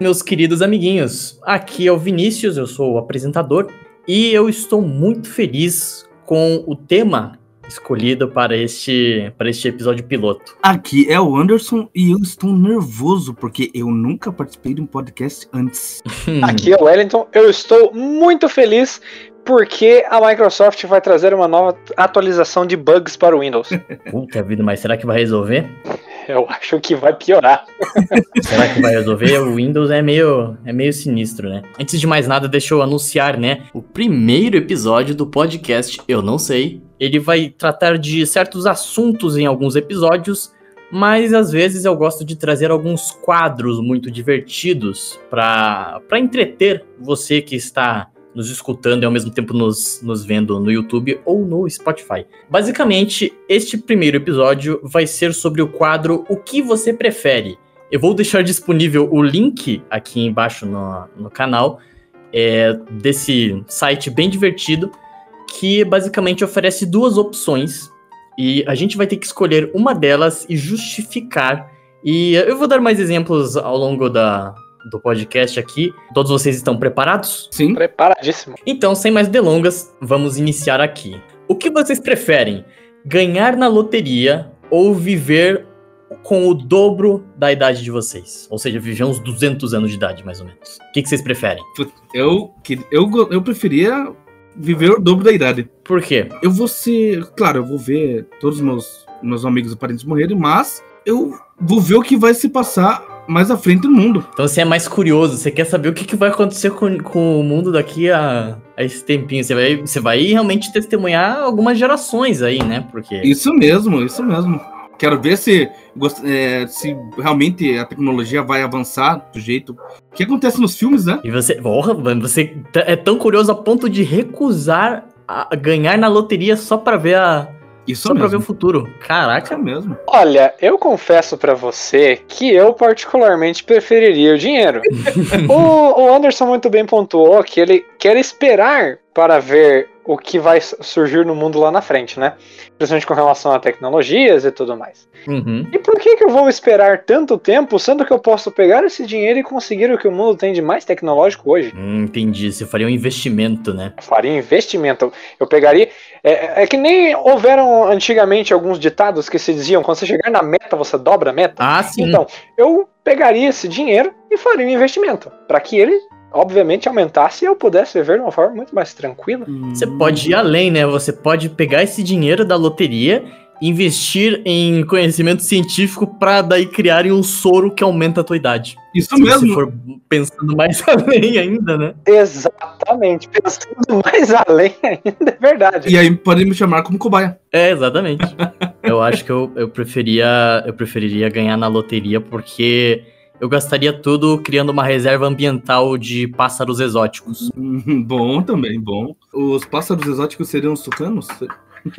meus queridos amiguinhos. Aqui é o Vinícius, eu sou o apresentador e eu estou muito feliz com o tema escolhido para este, para este episódio piloto. Aqui é o Anderson e eu estou nervoso porque eu nunca participei de um podcast antes. Aqui é o Wellington, eu estou muito feliz porque a Microsoft vai trazer uma nova atualização de bugs para o Windows. Puta vida, mas será que vai resolver? Eu acho que vai piorar. Será que vai resolver? O Windows é meio, é meio sinistro, né? Antes de mais nada, deixa eu anunciar, né? O primeiro episódio do podcast Eu Não Sei. Ele vai tratar de certos assuntos em alguns episódios, mas às vezes eu gosto de trazer alguns quadros muito divertidos para entreter você que está nos escutando e ao mesmo tempo nos, nos vendo no YouTube ou no Spotify. Basicamente, este primeiro episódio vai ser sobre o quadro O que você prefere. Eu vou deixar disponível o link aqui embaixo no, no canal é, desse site bem divertido que basicamente oferece duas opções e a gente vai ter que escolher uma delas e justificar. E eu vou dar mais exemplos ao longo da, do podcast aqui. Todos vocês estão preparados? Sim. Preparadíssimo. Então, sem mais delongas, vamos iniciar aqui. O que vocês preferem? Ganhar na loteria ou viver com o dobro da idade de vocês? Ou seja, viver uns 200 anos de idade, mais ou menos. O que, que vocês preferem? Eu, eu, eu preferia viver o dobro da idade. Por quê? Eu vou ser. Claro, eu vou ver todos os meus, meus amigos e parentes morrerem, mas eu vou ver o que vai se passar mais à frente no mundo. Então você é mais curioso, você quer saber o que, que vai acontecer com, com o mundo daqui a, a esse tempinho. Você vai, você vai realmente testemunhar algumas gerações aí, né? Porque. Isso mesmo, isso mesmo. Quero ver se, é, se realmente a tecnologia vai avançar do jeito que acontece nos filmes, né? E você, porra, mano, você é tão curioso a ponto de recusar a ganhar na loteria só pra ver a Isso só pra ver mesmo. o futuro. Caraca, Isso mesmo. Olha, eu confesso pra você que eu particularmente preferiria o dinheiro. o, o Anderson muito bem pontuou que ele quer esperar para ver o que vai surgir no mundo lá na frente, né? Principalmente com relação a tecnologias e tudo mais. Uhum. E por que, que eu vou esperar tanto tempo, sendo que eu posso pegar esse dinheiro e conseguir o que o mundo tem de mais tecnológico hoje? Hum, entendi. Você faria um investimento, né? Eu faria investimento. Eu pegaria. É, é que nem houveram antigamente alguns ditados que se diziam: quando você chegar na meta, você dobra a meta. Ah, sim. Então, eu pegaria esse dinheiro e faria um investimento. Para que ele, obviamente, aumentasse e eu pudesse viver de uma forma muito mais tranquila. Você pode ir além, né? Você pode pegar esse dinheiro da loteria, investir em conhecimento científico pra daí criarem um soro que aumenta a tua idade. Isso Se mesmo. você for pensando mais além ainda, né? Exatamente. Pensando mais além ainda, é verdade. E aí podem me chamar como cobaia. É, exatamente. eu acho que eu, eu preferia eu preferiria ganhar na loteria porque eu gastaria tudo criando uma reserva ambiental de pássaros exóticos. Hum, Bom também, bom. Os pássaros exóticos seriam os tucanos?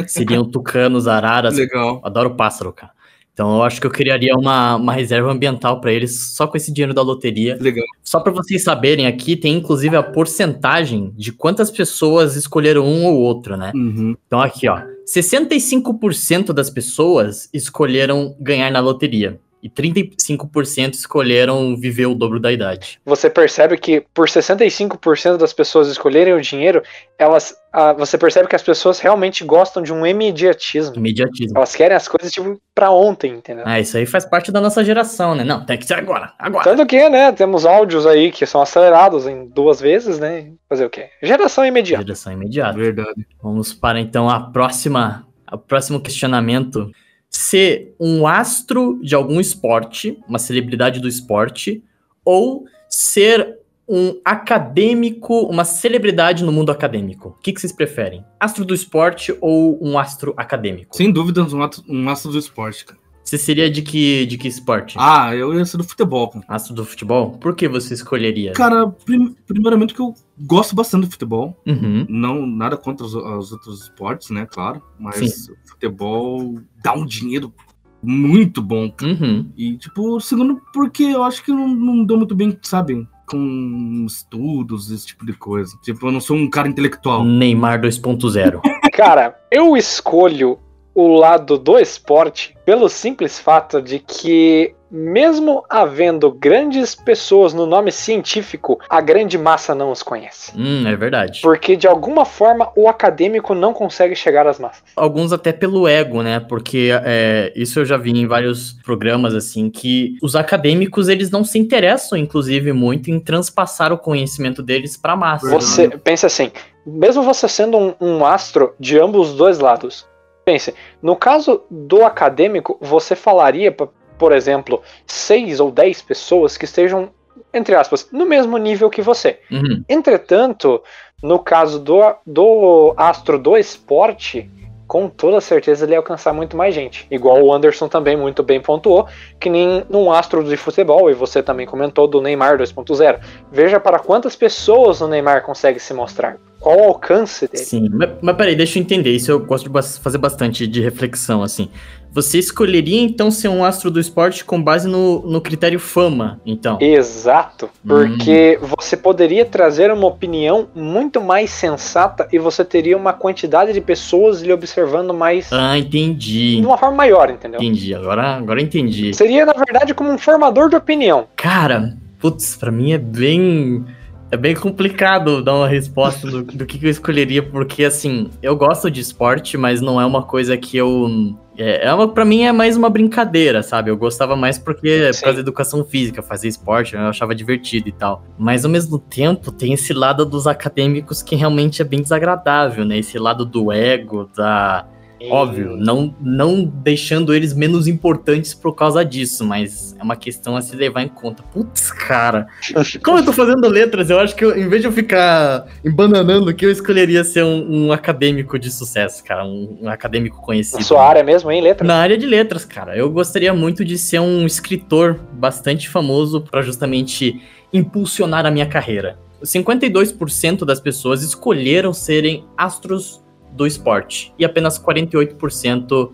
Seriam tucanos, araras. Legal. Adoro pássaro, cara. Então eu acho que eu criaria uma, uma reserva ambiental pra eles só com esse dinheiro da loteria. Legal. Só pra vocês saberem, aqui tem inclusive a porcentagem de quantas pessoas escolheram um ou outro, né? Uhum. Então aqui, ó, 65% das pessoas escolheram ganhar na loteria e 35% escolheram viver o dobro da idade. Você percebe que por 65% das pessoas escolherem o dinheiro, elas, ah, você percebe que as pessoas realmente gostam de um imediatismo. Imediatismo. Elas querem as coisas tipo pra ontem, entendeu? Ah, isso aí faz parte da nossa geração, né? Não, tem que ser agora, agora. Tanto que, né, temos áudios aí que são acelerados em duas vezes, né? Fazer o quê? Geração imediata. Geração imediata. Verdade. Vamos para então a próxima, a próximo questionamento. Ser um astro de algum esporte, uma celebridade do esporte, ou ser um acadêmico, uma celebridade no mundo acadêmico? O que, que vocês preferem? Astro do esporte ou um astro acadêmico? Sem dúvidas, ato, um astro do esporte, cara. Você seria de que, de que esporte? Ah, eu ia ser do futebol, cara. Astro do futebol? Por que você escolheria? Cara, prim- primeiramente que eu gosto bastante do futebol. Uhum. Não, nada contra os, os outros esportes, né? Claro. Mas o futebol dá um dinheiro muito bom. Uhum. E, tipo, segundo, porque eu acho que eu não, não dou muito bem, sabe? Com estudos, esse tipo de coisa. Tipo, eu não sou um cara intelectual. Neymar 2.0. Cara, eu escolho o lado do esporte pelo simples fato de que mesmo havendo grandes pessoas no nome científico, a grande massa não os conhece. Hum, é verdade. Porque de alguma forma o acadêmico não consegue chegar às massas. Alguns até pelo ego, né? Porque é, isso eu já vi em vários programas, assim, que os acadêmicos, eles não se interessam, inclusive, muito em transpassar o conhecimento deles pra massa. Você pensa assim, mesmo você sendo um, um astro de ambos os dois lados, pense, no caso do acadêmico, você falaria, por exemplo, seis ou dez pessoas que estejam, entre aspas, no mesmo nível que você. Uhum. Entretanto, no caso do, do astro do esporte, com toda certeza ele ia alcançar muito mais gente. Igual o Anderson também muito bem pontuou, que nem num astro de futebol, e você também comentou do Neymar 2.0. Veja para quantas pessoas o Neymar consegue se mostrar. Qual o alcance dele. Sim, mas, mas peraí, deixa eu entender. Isso eu gosto de fazer bastante de reflexão, assim. Você escolheria, então, ser um astro do esporte com base no, no critério fama, então? Exato, porque você poderia trazer uma opinião muito mais sensata e você teria uma quantidade de pessoas lhe observando mais Ah, entendi. de uma forma maior, entendeu? Entendi, agora, agora entendi. Seria, na verdade, como um formador de opinião. Cara, putz, pra mim é bem. É bem complicado dar uma resposta do, do que, que eu escolheria, porque assim, eu gosto de esporte, mas não é uma coisa que eu. É, é uma, pra mim é mais uma brincadeira, sabe? Eu gostava mais porque, por Sim. causa da educação física, fazer esporte, eu achava divertido e tal. Mas ao mesmo tempo, tem esse lado dos acadêmicos que realmente é bem desagradável, né? Esse lado do ego, da. Óbvio, não, não deixando eles menos importantes por causa disso, mas é uma questão a se levar em conta. Putz, cara, como eu tô fazendo letras, eu acho que eu, em vez de eu ficar embananando aqui, eu escolheria ser um, um acadêmico de sucesso, cara, um, um acadêmico Na conhecido. sua área mesmo, hein, letra? Na área de letras, cara, eu gostaria muito de ser um escritor bastante famoso para justamente impulsionar a minha carreira. 52% das pessoas escolheram serem astros do esporte e apenas 48%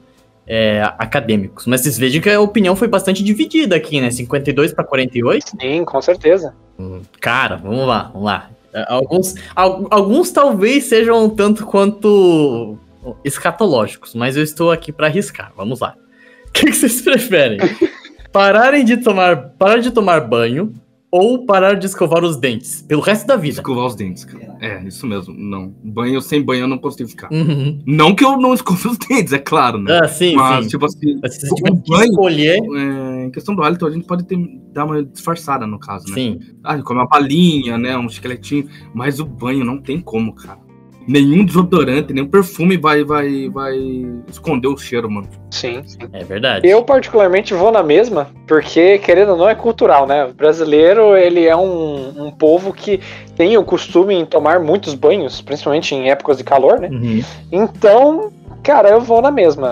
é, acadêmicos. Mas vocês vejam que a opinião foi bastante dividida aqui, né? 52 para 48. Sim, com certeza. Cara, vamos lá, vamos lá. É, Alguns, al- alguns talvez sejam um tanto quanto escatológicos, mas eu estou aqui para arriscar. Vamos lá. O que, que vocês preferem? Pararem de tomar, parar de tomar banho ou parar de escovar os dentes pelo resto da vida? Escovar os dentes, cara. É, isso mesmo. Não. Banho sem banho eu não consigo ficar. Uhum. Não que eu não escove os dentes, é claro, né? Ah, sim, Mas, sim. tipo assim, Mas se você tiver que banho- escolher, é, em questão do hálito, a gente pode ter, dar uma disfarçada no caso, né? sim. Ah, come uma balinha, né? Um esqueletinho. Mas o banho não tem como, cara. Nenhum desodorante, nenhum perfume vai, vai, vai esconder o cheiro, mano. Sim, sim. É verdade. Eu, particularmente, vou na mesma, porque, querendo ou não, é cultural, né? O brasileiro, ele é um, um povo que tem o costume em tomar muitos banhos, principalmente em épocas de calor, né? Uhum. Então, cara, eu vou na mesma.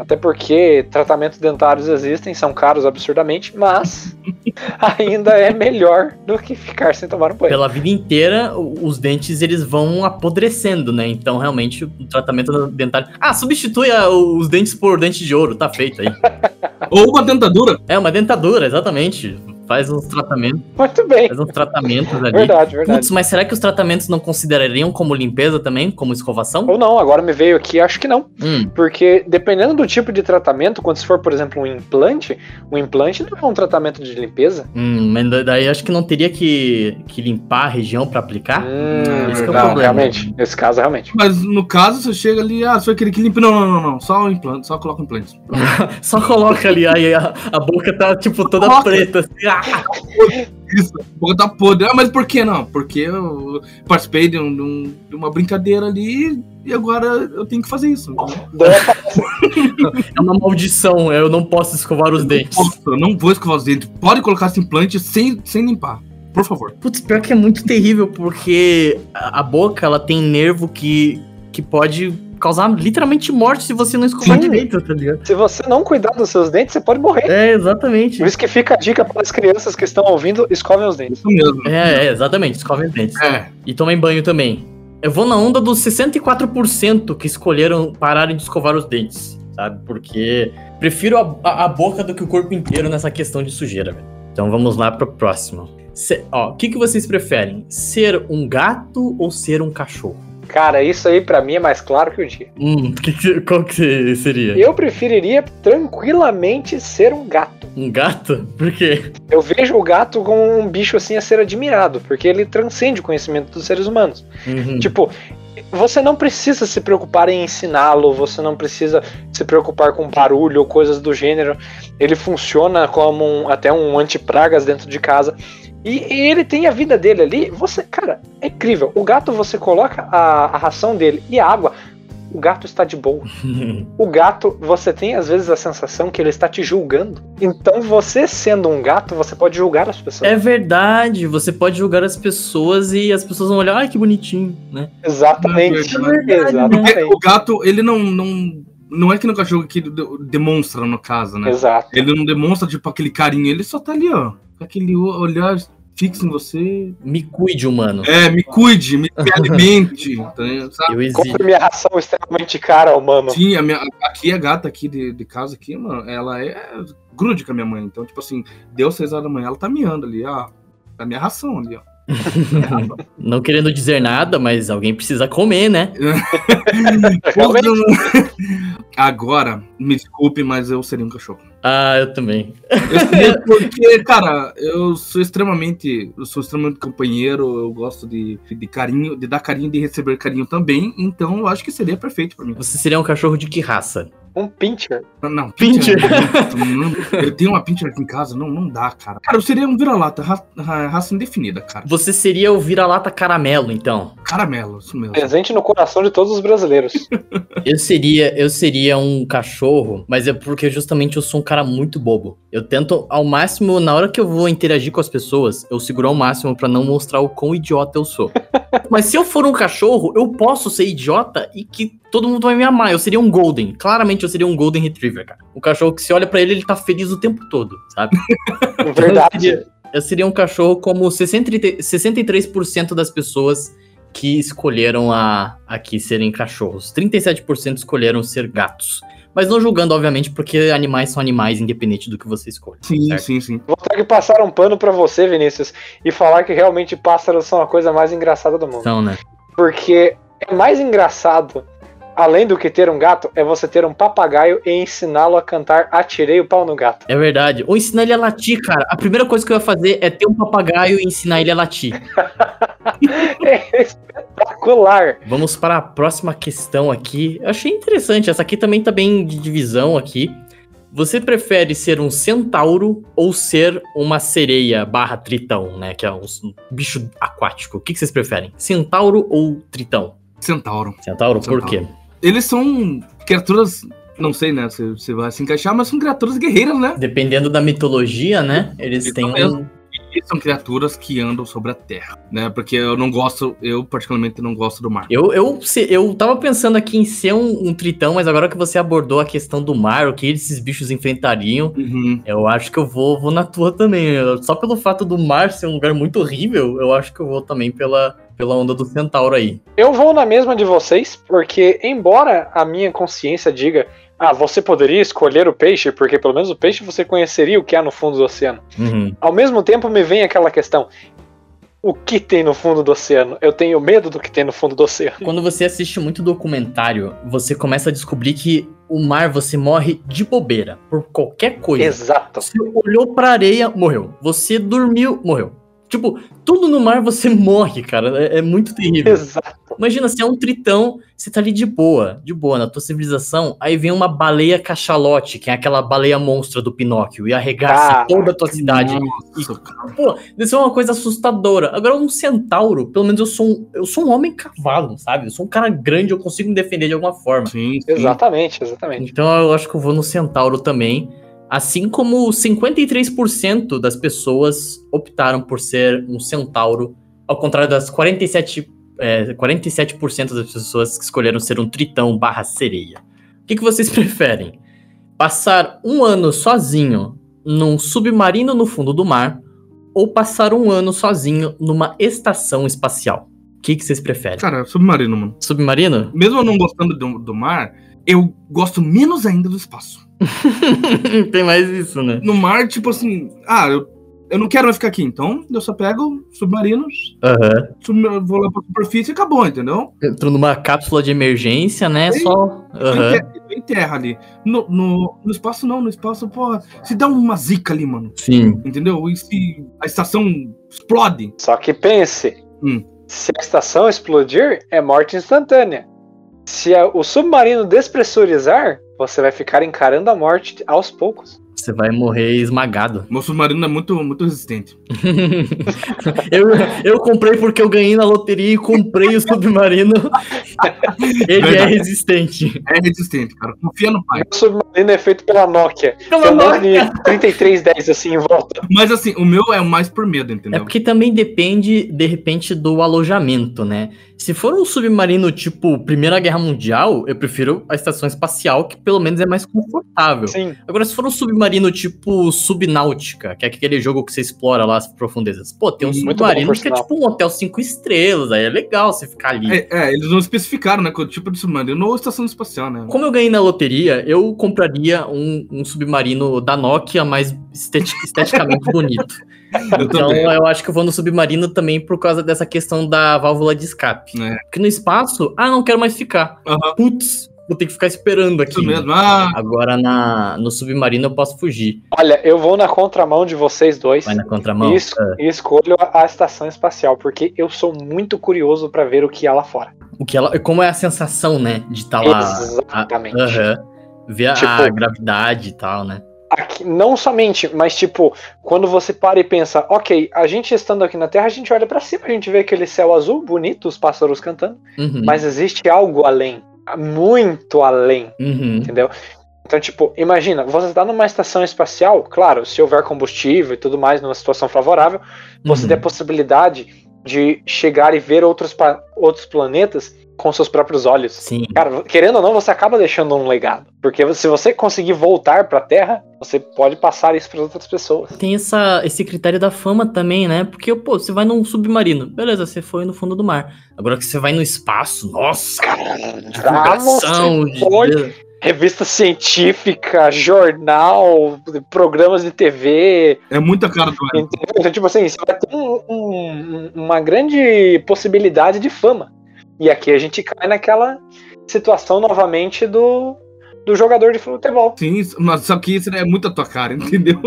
Até porque tratamentos dentários existem, são caros absurdamente, mas ainda é melhor do que ficar sem tomar um banho. Pela vida inteira, os dentes eles vão apodrecendo, né? Então, realmente, o tratamento dentário. Ah, substitui os dentes por dente de ouro, tá feito aí. Ou uma dentadura. É uma dentadura, exatamente. Faz uns tratamentos, Muito bem. faz uns tratamentos ali. Verdade, verdade. Putz, mas será que os tratamentos não considerariam como limpeza também, como escovação? Ou não, agora me veio aqui, acho que não. Hum, Porque dependendo do tipo de tratamento, quando se for, por exemplo, um implante, o implante não é um tratamento de limpeza. hum, mas da- daí acho que não teria que, que limpar a região pra aplicar? Hum, esse que é o não, problema. realmente. Nesse caso, realmente. Mas no caso, você chega ali, ah, vai querer que limpe. Não, não, não, não. Só o implante, só coloca o implante. Só coloca ali, aí a, a boca tá, tipo, toda Coloca. preta, assim. Isso, a boca tá podre. Ah, mas por que não? Porque eu participei de, um- de um- de uma brincadeira ali e agora eu tenho que fazer isso. entendeu? Daí É uma maldição, eu não posso escovar os dentes. Nossa, eu não vou escovar os dentes. Pode colocar esse implante sem, sem limpar. Por favor. Putz, pior que é muito terrível, porque a, a boca, ela tem nervo que, que pode causar literalmente morte se você não escovar Sim. direito, tá ligado? Se você não cuidar dos seus dentes, você pode morrer. É, exatamente. Por isso que fica a dica para as crianças que estão ouvindo, escovem os dentes. Isso mesmo. É, é, exatamente, escovem os dentes. É. E tomem banho também. Eu vou na onda dos 64% que escolheram pararem de escovar os dentes, sabe? Porque prefiro a, a- a boca do que o corpo inteiro nessa questão de sujeira, velho. Então vamos lá pro próximo. Se- ó, o que, que vocês preferem? Ser um gato ou ser um cachorro? Cara, isso aí pra mim é mais claro que o dia. Hum, que que- qual que seria? Eu preferiria tranquilamente ser um gato. Um gato? Por quê? Eu vejo o gato como um bicho assim a ser admirado, porque ele transcende o conhecimento dos seres humanos. Uhum. Tipo, você não precisa se preocupar em ensiná-lo, você não precisa se preocupar com barulho ou coisas do gênero. Ele funciona como um- até um antipragas dentro de casa. E, e ele tem a vida dele ali. Você, cara, é incrível. O gato você coloca a, a ração dele e a água. O gato está de boa. O gato, você tem às vezes a sensação que ele está te julgando. Então, você sendo um gato, você pode julgar as pessoas. É verdade, você pode julgar as pessoas e as pessoas vão olhar, ai que bonitinho, né? Exatamente. É verdade, né? Exatamente. Porque o gato, ele não, não. Não é que no cachorro que de- demonstra, no caso, né? Exato. Ele não demonstra, tipo, aquele carinho, ele só tá ali, ó. Aquele olhar fixo em você. Me cuide, humano. É, me cuide, me, me alimente, tá, sabe? Eu exijo. Compre minha ração extremamente cara, mano. Sim, a minha, aqui a gata aqui de, de casa aqui, mano, ela é grude com a minha mãe. Então, tipo assim, deu seis horas da manhã, ela tá miando ali, ó. A minha ração ali, ó. Não querendo dizer nada, mas alguém precisa comer, né? Agora, me desculpe, mas eu seria um cachorro. Ah, eu também. Eu porque, cara, eu sou extremamente. Eu sou extremamente companheiro, eu gosto de, de carinho, de dar carinho, de receber carinho também. Então eu acho que seria perfeito pra mim. Você seria um cachorro de que raça? Um pincher. Não, Pincher. não, Eu tenho uma pincher aqui em casa, não, não dá, cara. Cara, eu seria um vira-lata, ra- ra- raça indefinida, cara. Você seria o vira-lata caramelo, então. Caramelo, isso mesmo. Presente no coração de todos os brasileiros. Eu seria, eu seria um cachorro, mas é porque justamente eu sou um cara muito bobo. Eu tento ao máximo, na hora que eu vou interagir com as pessoas, eu seguro ao máximo pra não mostrar o quão idiota eu sou. mas se eu for um cachorro, eu posso ser idiota e que todo mundo vai me amar. Eu seria um golden. Claramente eu seria um golden retriever, cara. Um cachorro que se olha pra ele, ele tá feliz o tempo todo, sabe? Eu Verdade. seria, eu seria um cachorro como 60 63% das pessoas que escolheram a, aqui serem cachorros. 37% escolheram ser gatos. Mas não julgando, obviamente, porque animais são animais, independente do que você escolha. Sim, certo? sim, sim. Vou ter que passar um pano pra você, Vinícius, e falar que realmente pássaros são a coisa mais engraçada do mundo. Então, né? Porque é mais engraçado, além do que ter um gato, é você ter um papagaio e ensiná-lo a cantar Atirei o pau no gato. É verdade. Ou ensinar ele a latir, cara. A primeira coisa que eu ia fazer é ter um papagaio e ensinar ele a latir. É espetacular. Vamos para a próxima questão aqui. Eu achei interessante. Essa aqui também tá bem de divisão aqui. Você prefere ser um centauro ou ser uma sereia barra tritão, né? Que é um bicho aquático. O que vocês preferem? Centauro ou tritão? Centauro. Centauro, por Centauro. quê? Eles são criaturas. Não sei, né? Se você vai se encaixar, mas são criaturas guerreiras, né? Dependendo da mitologia, né? Eles Isso têm um. mesmo. São criaturas que andam sobre a terra, né? Porque eu não gosto, eu particularmente não gosto do mar. Eu, eu, se- eu tava pensando aqui em ser um, um tritão, mas agora que você abordou a questão do mar, o que esses bichos enfrentariam, Uhum. Eu acho que eu vou, vou na tua também. Só pelo fato do mar ser um lugar muito horrível, eu acho que eu vou também pela, pela onda do centauro aí. Eu vou na mesma de vocês, porque embora a minha consciência diga, ah, você poderia escolher o peixe, porque pelo menos o peixe você conheceria o que há no fundo do oceano. Uhum. Ao mesmo tempo me vem aquela questão, o que tem no fundo do oceano? Eu tenho medo do que tem no fundo do oceano. Quando você assiste muito documentário, você começa a descobrir que o mar você morre de bobeira, por qualquer coisa. Exato. Você olhou pra areia, morreu. Você dormiu, morreu. Tipo, tudo no mar você morre, cara. É, é muito terrível. Exato. Imagina, você é um tritão, você tá ali de boa, de boa, na tua civilização, aí vem uma baleia cachalote, que é aquela baleia monstra do Pinóquio, e arregaça Ah, toda a tua cidade. Nossa, cara. Pô, isso é uma coisa assustadora. Agora, um centauro, pelo menos eu sou um, eu sou um homem cavalo, sabe? Eu sou um cara grande, eu consigo me defender de alguma forma. Sim, sim. Exatamente, exatamente. Então eu acho que eu vou no centauro também. Assim como 53% das pessoas optaram por ser um centauro, ao contrário das 47%, é, 47% das pessoas que escolheram ser um tritão barra sereia. O que, que vocês preferem? Passar um ano sozinho num submarino no fundo do mar ou passar um ano sozinho numa estação espacial? O que, que vocês preferem? Cara, submarino, mano. Submarino? Mesmo eu não gostando do, do mar, eu gosto menos ainda do espaço. Tem mais isso, né? No mar, tipo assim, ah, eu eu não quero mais ficar aqui, então eu só pego submarinos, Aham. sub- vou lá pra superfície e acabou, entendeu? Entrou numa cápsula de emergência, né? Só. Eu Aham. enterro- eu enterro ali. No, no, no espaço não, no espaço, porra, se dá uma zica ali, mano, Sim. entendeu? E se a estação explode, Só que pense: Hum. se a estação explodir, é morte instantânea. Se a- o submarino despressurizar, você vai ficar encarando a morte aos poucos. Você vai morrer esmagado. meu submarino é muito, muito resistente. eu, eu comprei porque eu ganhei na loteria e comprei o submarino. Ele é Verdade. resistente. É resistente, cara. Confia no pai. O submarino é feito pela Nokia. Pela um monte Nokia. de 3310 assim em volta. Mas assim, o meu é o mais por medo, É entendeu? porque também depende, de repente, do alojamento, né? Se for um submarino tipo Primeira Guerra Mundial, eu prefiro a estação espacial, que pelo menos é mais confortável. Sim. Agora, se for um submarino tipo Subnáutica, que é aquele jogo que você explora lá as profundezas, pô, tem um Muito submarino bom, que é tipo um hotel cinco estrelas, aí é legal você ficar ali. É, é, eles não especificaram, né? Qual tipo de submarino ou estação espacial, né? Como eu ganhei na loteria, eu compraria um, um submarino da Nokia, mais esteti- esteticamente bonito. Eu Então eu acho que eu vou no submarino também por causa dessa questão da válvula de escape. É. Porque no espaço, ah, não quero mais ficar. Aham. Putz, vou ter que ficar esperando aqui. Isso mesmo. Ah, Agora na, no submarino eu posso fugir. Olha, eu vou na contramão de vocês dois. Vai na contramão. Isso, Ah, e escolho a, a estação espacial, porque eu sou muito curioso pra ver o que há lá fora. O que ela, como é a sensação, né? De estar lá. Exatamente. a- Aham. Ver a Tipo- gravidade e tal, né? Aqui, não somente, mas tipo, quando você para e pensa, ok, a gente estando aqui na Terra, a gente olha pra cima, a gente vê aquele céu azul bonito, os pássaros cantando, Uhum, mas existe algo além, muito além, uhum. entendeu? Então, tipo, imagina, você está numa estação espacial, claro, se houver combustível e tudo mais, numa situação favorável, você uhum. tem a possibilidade de chegar e ver outros, outros planetas com seus próprios olhos. Sim. Cara, querendo ou não, você acaba deixando um legado. Porque se você conseguir voltar pra Terra, você pode passar isso para outras pessoas. Tem essa, esse critério da fama também, né? Porque, pô, você vai num submarino, beleza, você foi no fundo do mar. Agora que você vai no espaço, nossa, divulgação, Ah, foi. de... Revista científica, jornal, programas de TV. é muita cara do? Então, tipo assim, você vai ter um- um- uma grande possibilidade de fama. E aqui a gente cai naquela situação novamente do, do jogador de futebol. Sim, isso- mas só que isso é muito a tua cara, entendeu?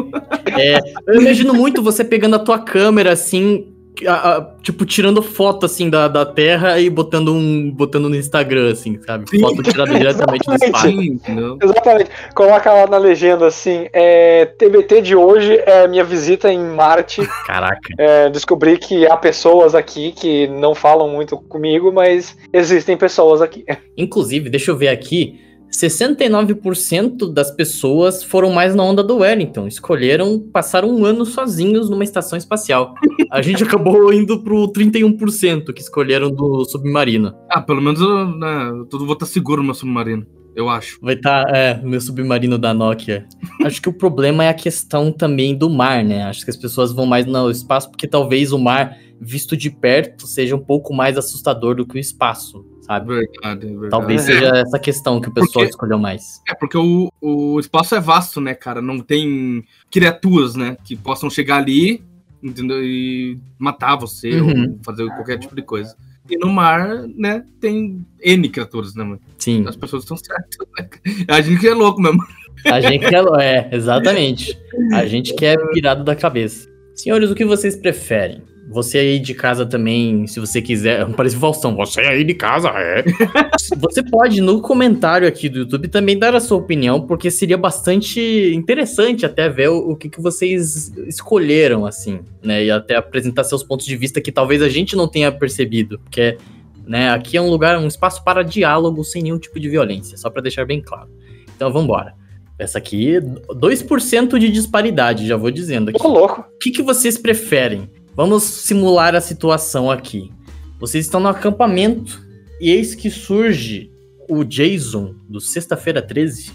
É, eu imagino muito você pegando a tua câmera, assim, a- a- tipo, tirando foto, assim, da, da Terra e botando um botando no Instagram, assim, sabe? Sim. Foto tirada diretamente do espaço. Sim, entendeu? Exatamente. Coloca lá na legenda assim: é, TBT de hoje é minha visita em Marte. Caraca. É, descobri que há pessoas aqui que não falam muito comigo, mas existem pessoas aqui. Inclusive, deixa eu ver aqui, 69% das pessoas foram mais na onda do Wellington, escolheram passar um ano sozinhos numa estação espacial. A gente acabou indo pro 31% que escolheram do submarino. Ah, pelo menos eu, né, eu vou estar seguro no meu submarino, eu acho. Vai estar, é, meu submarino da Nokia. Acho que o problema é a questão também do mar, né? Acho que as pessoas vão mais no espaço porque talvez o mar, visto de perto, seja um pouco mais assustador do que o espaço, sabe? Verdade, é verdade. Talvez é, seja essa questão que o pessoal Porque- escolheu mais. É, porque o, o espaço é vasto, né, cara? Não tem criaturas, né, que possam chegar ali, entendeu? E matar você Uhum. ou fazer qualquer tipo de coisa. E no mar, né, tem N criaturas, né, mano? Sim. As pessoas estão certas, né? A gente que é louco mesmo. A gente que é, é, exatamente. A gente que é pirado da cabeça. Senhores, o que vocês preferem? Você aí de casa também, se você quiser. Parece o Faustão, você aí de casa, é. Você pode, no comentário aqui do YouTube, também dar a sua opinião, porque seria bastante interessante até ver o, o que, que vocês escolheram, assim, né? E até apresentar seus pontos de vista que talvez a gente não tenha percebido. Porque, né, aqui é um lugar, um espaço para diálogo sem nenhum tipo de violência, só para deixar bem claro. Então vamos embora. Essa aqui, 2% de disparidade, já vou dizendo aqui. Tô louco. O que, que vocês preferem? Vamos simular a situação aqui. Vocês estão no acampamento e eis que surge o Jason do Sexta-feira 13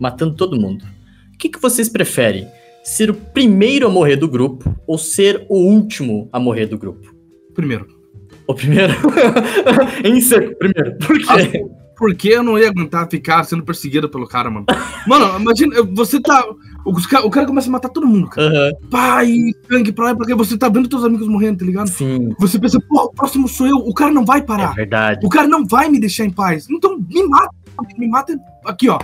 matando todo mundo. O que, que vocês preferem? Ser o primeiro a morrer do grupo ou ser o último a morrer do grupo? Primeiro. O primeiro? em seco, primeiro. Por quê? Assim, porque eu não ia aguentar ficar sendo perseguido pelo cara, mano. Mano, imagina, você tá. Os o cara começa a matar todo mundo, cara. Aham, Pai, sangue pra lá, porque você tá vendo teus amigos morrendo, tá ligado? sim. Você pensa, pô, o próximo sou eu, o cara não vai É parar. verdade. O cara não vai me deixar em paz. Então me mata. Me mata aqui, ó.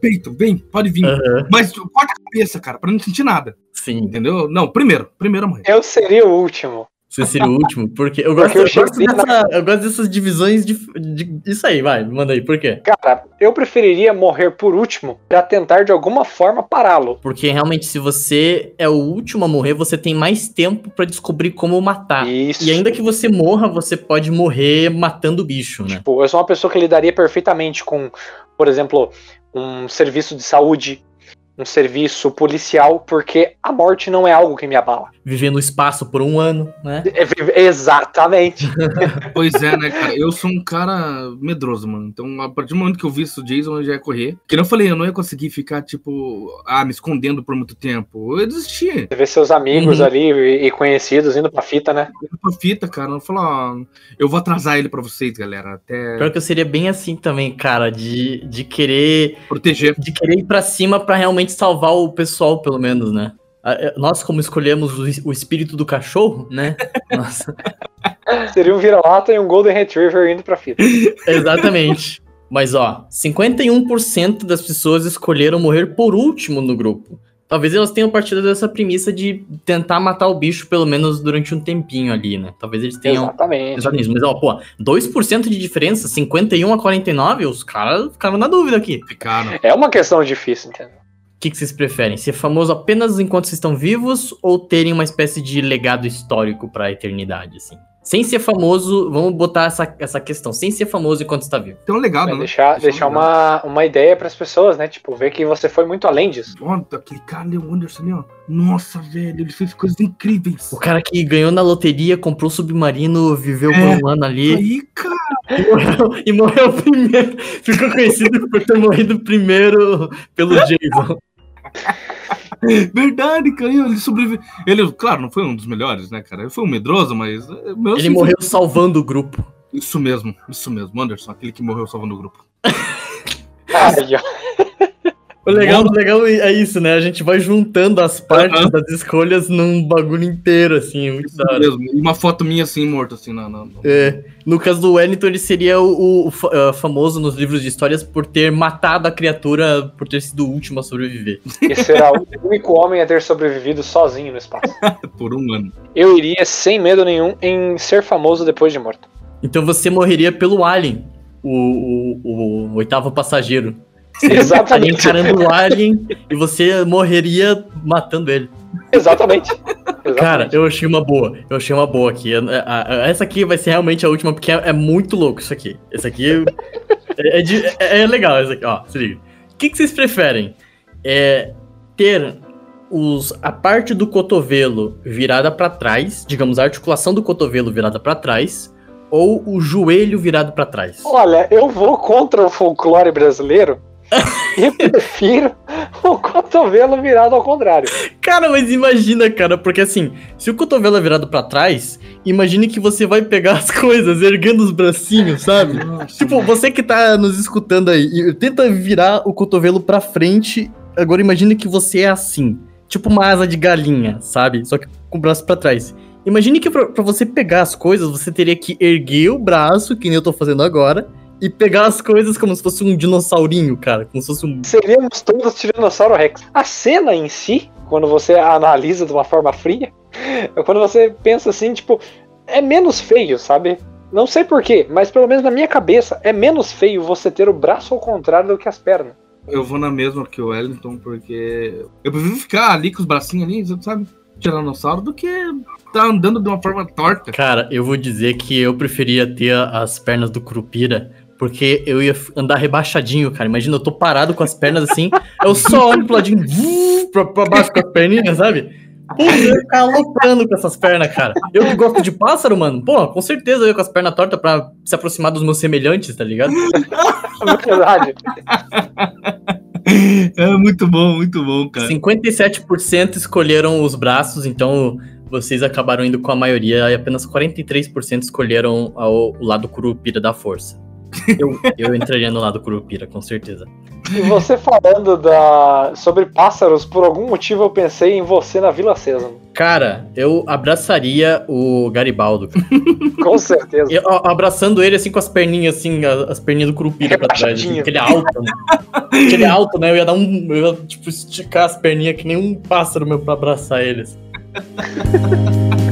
Peito, vem, pode vir. Aham, Mas corta a cabeça, cara, pra não sentir nada. sim. Entendeu? Não, primeiro. Primeiro a morrer. Eu seria o último. Você seria o último? Porque eu gosto, Porque eu eu gosto, cheguei na- dessa- eu gosto dessas divisões de, de- Isso aí, vai, manda aí, por quê? Cara, eu preferiria morrer por último pra tentar de alguma forma pará-lo. Porque realmente, se você é o último a morrer, você tem mais tempo pra descobrir como matar. Isso. E ainda que você morra, você pode morrer matando o bicho, né? Tipo, eu sou uma pessoa que lidaria perfeitamente com, por exemplo, um serviço de saúde, um serviço policial, porque a morte não é algo que me abala. Viver no espaço por um ano, né? É exatamente. Pois é, né, cara? Eu sou um cara medroso, mano. Então, a partir do momento que eu vi isso, Jason, eu já ia correr. Que não falei, eu não ia conseguir ficar, tipo, ah, me escondendo por muito tempo. Eu ia desistir. Você vê seus amigos Uhum. ali e, e conhecidos indo pra fita, né? Eu ia pra fita, cara. Eu falo, ó, eu vou atrasar ele pra vocês, galera. Até Pior que eu seria bem assim também, cara, de, de querer proteger. de querer ir pra cima pra realmente salvar o pessoal, pelo menos, né? É, Nós, como escolhemos o, es- o espírito do cachorro, né? Nossa, Seria um vira-lata e um Golden Retriever indo pra fita. exatamente. Mas, ó, 51% das pessoas escolheram morrer por último no grupo. Talvez elas tenham partido dessa premissa de tentar matar o bicho, pelo menos durante um tempinho ali, né? Talvez eles tenham Exatamente. nisso. Mas, ó, pô, 2% de diferença, 51 a 49, os caras ficaram na dúvida aqui. Ficaram. É uma questão difícil, entendeu? O que, que vocês preferem? Ser famoso apenas enquanto vocês estão vivos ou terem uma espécie de legado histórico pra eternidade, assim? Sem ser famoso, vamos botar essa, essa questão, sem ser famoso enquanto está vivo. Um legado, né? deixar Deixa deixar um uma, uma ideia pras pessoas, né? Tipo, ver que você foi muito além disso. Ó, aquele cara ali, o Anderson ali, ó. Nossa, velho, ele fez coisas incríveis. O cara que ganhou na loteria, comprou o submarino, viveu por É. um ano ali Aí, cara, e morreu, e morreu primeiro. Ficou conhecido por ter morrido primeiro pelo Jason. verdade, cara. Ele sobreviveu. Ele, claro, não foi um dos melhores, né, cara? Ele foi um medroso, mas. é, meu, Ele sim, morreu salvando o grupo. Isso mesmo, isso mesmo. Anderson, aquele que morreu salvando o grupo. O legal, o legal é isso, né? A gente vai juntando as partes Aham. das escolhas num bagulho inteiro, assim, muito Isso da hora. mesmo. E uma foto minha assim, morto, assim, na. na- É, no caso do Wellington, ele seria o, o ah, famoso nos livros de histórias por ter matado a criatura, por ter sido o último a sobreviver. E será o único homem a ter sobrevivido sozinho no espaço. Por um ano. Eu iria sem medo nenhum em ser famoso depois de morto. Então você morreria pelo Alien, o, o- o oitavo passageiro. Estaria Exatamente. encarando o Alien e você morreria matando ele. Exatamente. Exatamente. Cara, eu achei uma boa. Eu achei uma boa aqui. A- a- a- Essa aqui vai ser realmente a última, porque é, é muito louco isso aqui. Esse aqui é, é de- é- é legal, esse aqui, ó. Se liga. O que, que vocês preferem? É ter os, a parte do cotovelo virada pra trás, digamos, a articulação do cotovelo virada pra trás, ou o joelho virado pra trás? Olha, eu vou contra o folclore brasileiro e prefiro o cotovelo virado ao contrário. Cara, mas imagina, cara, porque assim, se o cotovelo é virado pra trás, imagine que você vai pegar as coisas erguendo os bracinhos, sabe? Nossa, Tipo, você que tá nos escutando aí, e tenta virar o cotovelo pra frente. Agora imagine que você é assim. Tipo uma asa de galinha, sabe? Só que com o braço pra trás. Imagine que pra você pegar as coisas, você teria que erguer o braço, que nem eu tô fazendo agora, e pegar as coisas como se fosse um dinossaurinho, cara. Como se fosse um. Seríamos todos Tiranossauro Rex. A cena em si, quando você analisa de uma forma fria, é quando você pensa assim, tipo, é menos feio, sabe? Não sei porquê, mas pelo menos na minha cabeça, é menos feio você ter o braço ao contrário do que as pernas. Eu vou na mesma que o Wellington, porque eu prefiro ficar ali com os bracinhos ali, sabe? Tiranossauro, do que tá andando de uma forma torta. Cara, eu vou dizer que eu preferia ter as pernas do Curupira. Porque eu ia andar rebaixadinho, cara. Imagina, eu tô parado com as pernas assim, eu só olho pro ladinho, vuu, pra, pra baixo com as perninhas, sabe? Putz, eu ia ficar aloprando com essas pernas, cara. Eu que gosto de pássaro, mano, pô, com certeza eu ia com as pernas tortas pra se aproximar dos meus semelhantes, tá ligado? É verdade. É muito bom, muito bom, cara. 57% escolheram os braços, então vocês acabaram indo com a maioria e apenas 43% escolheram o lado curupira da força. Eu, eu entraria no lado curupira, com certeza. E você falando da... sobre pássaros, por algum motivo eu pensei em você na Vila Sésamo. Cara, eu abraçaria o Garibaldo. Com certeza. Eu, abraçando ele assim com as perninhas, assim, as, as perninhas do Curupira pra trás. Assim, porque ele é alto, né? Porque ele é alto, né? Eu ia dar um. Eu ia, tipo, esticar as perninhas que nem um pássaro meu pra abraçar eles.